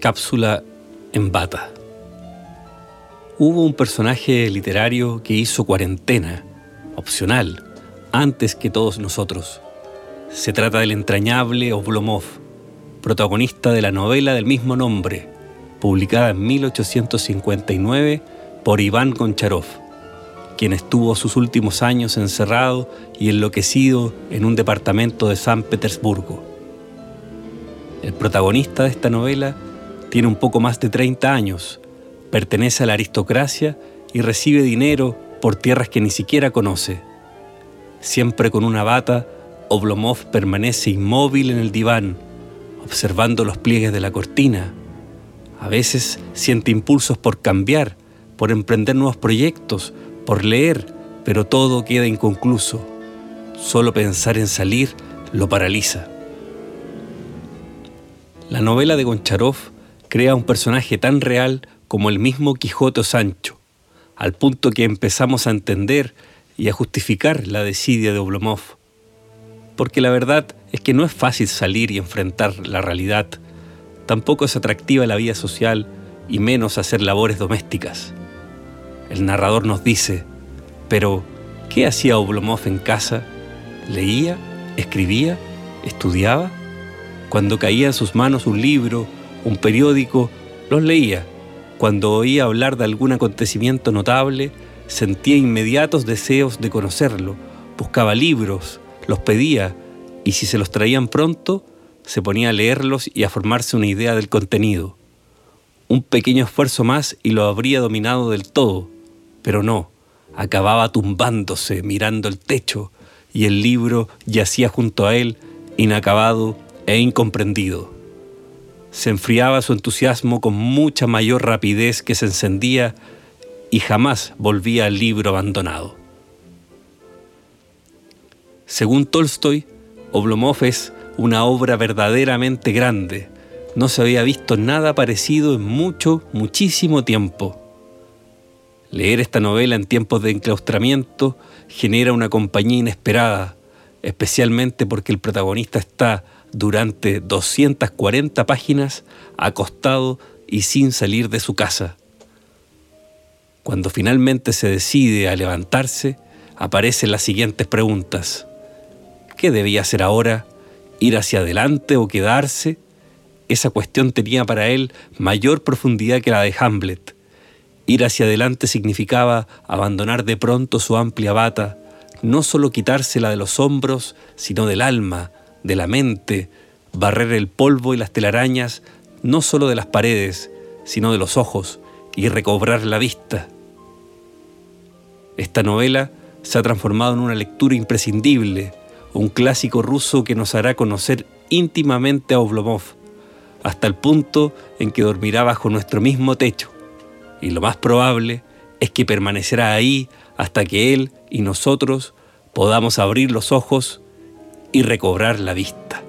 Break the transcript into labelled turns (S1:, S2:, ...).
S1: Cápsula en bata. Hubo un personaje literario que hizo cuarentena, opcional, antes que todos nosotros. Se trata del entrañable Oblomov, protagonista de la novela del mismo nombre, publicada en 1859 por Iván Goncharov, quien estuvo sus últimos años encerrado y enloquecido en un departamento de San Petersburgo. El protagonista de esta novela tiene un poco más de 30 años, pertenece a la aristocracia y recibe dinero por tierras que ni siquiera conoce. Siempre con una bata, Oblomov permanece inmóvil en el diván, observando los pliegues de la cortina. A veces siente impulsos por cambiar, por emprender nuevos proyectos, por leer, pero todo queda inconcluso. Solo pensar en salir lo paraliza. La novela de Goncharov crea un personaje tan real como el mismo Quijote Sancho, al punto que empezamos a entender y a justificar la desidia de Oblomov. Porque la verdad es que no es fácil salir y enfrentar la realidad, tampoco es atractiva la vida social y menos hacer labores domésticas. El narrador nos dice, pero ¿qué hacía Oblomov en casa? ¿Leía? ¿Escribía? ¿Estudiaba? Cuando caía en sus manos un libro, un periódico, los leía. Cuando oía hablar de algún acontecimiento notable, sentía inmediatos deseos de conocerlo, buscaba libros, los pedía, y si se los traían pronto, se ponía a leerlos y a formarse una idea del contenido. Un pequeño esfuerzo más y lo habría dominado del todo, pero no, acababa tumbándose mirando el techo, y el libro yacía junto a él, inacabado e incomprendido. Se enfriaba su entusiasmo con mucha mayor rapidez que se encendía y jamás volvía al libro abandonado. Según Tolstoy, Oblomov es una obra verdaderamente grande. No se había visto nada parecido en mucho, muchísimo tiempo. Leer esta novela en tiempos de enclaustramiento genera una compañía inesperada, especialmente porque el protagonista está durante 240 páginas acostado y sin salir de su casa. Cuando finalmente se decide a levantarse, aparecen las siguientes preguntas. ¿Qué debía hacer ahora? ¿Ir hacia adelante o quedarse? Esa cuestión tenía para él mayor profundidad que la de Hamlet. Ir hacia adelante significaba abandonar de pronto su amplia bata, no solo quitársela de los hombros, sino del alma, de la mente, barrer el polvo y las telarañas no solo de las paredes, sino de los ojos y recobrar la vista. Esta novela se ha transformado en una lectura imprescindible, un clásico ruso que nos hará conocer íntimamente a Oblomov, hasta el punto en que dormirá bajo nuestro mismo techo. Y lo más probable es que permanecerá ahí hasta que él y nosotros podamos abrir los ojos y recobrar la vista.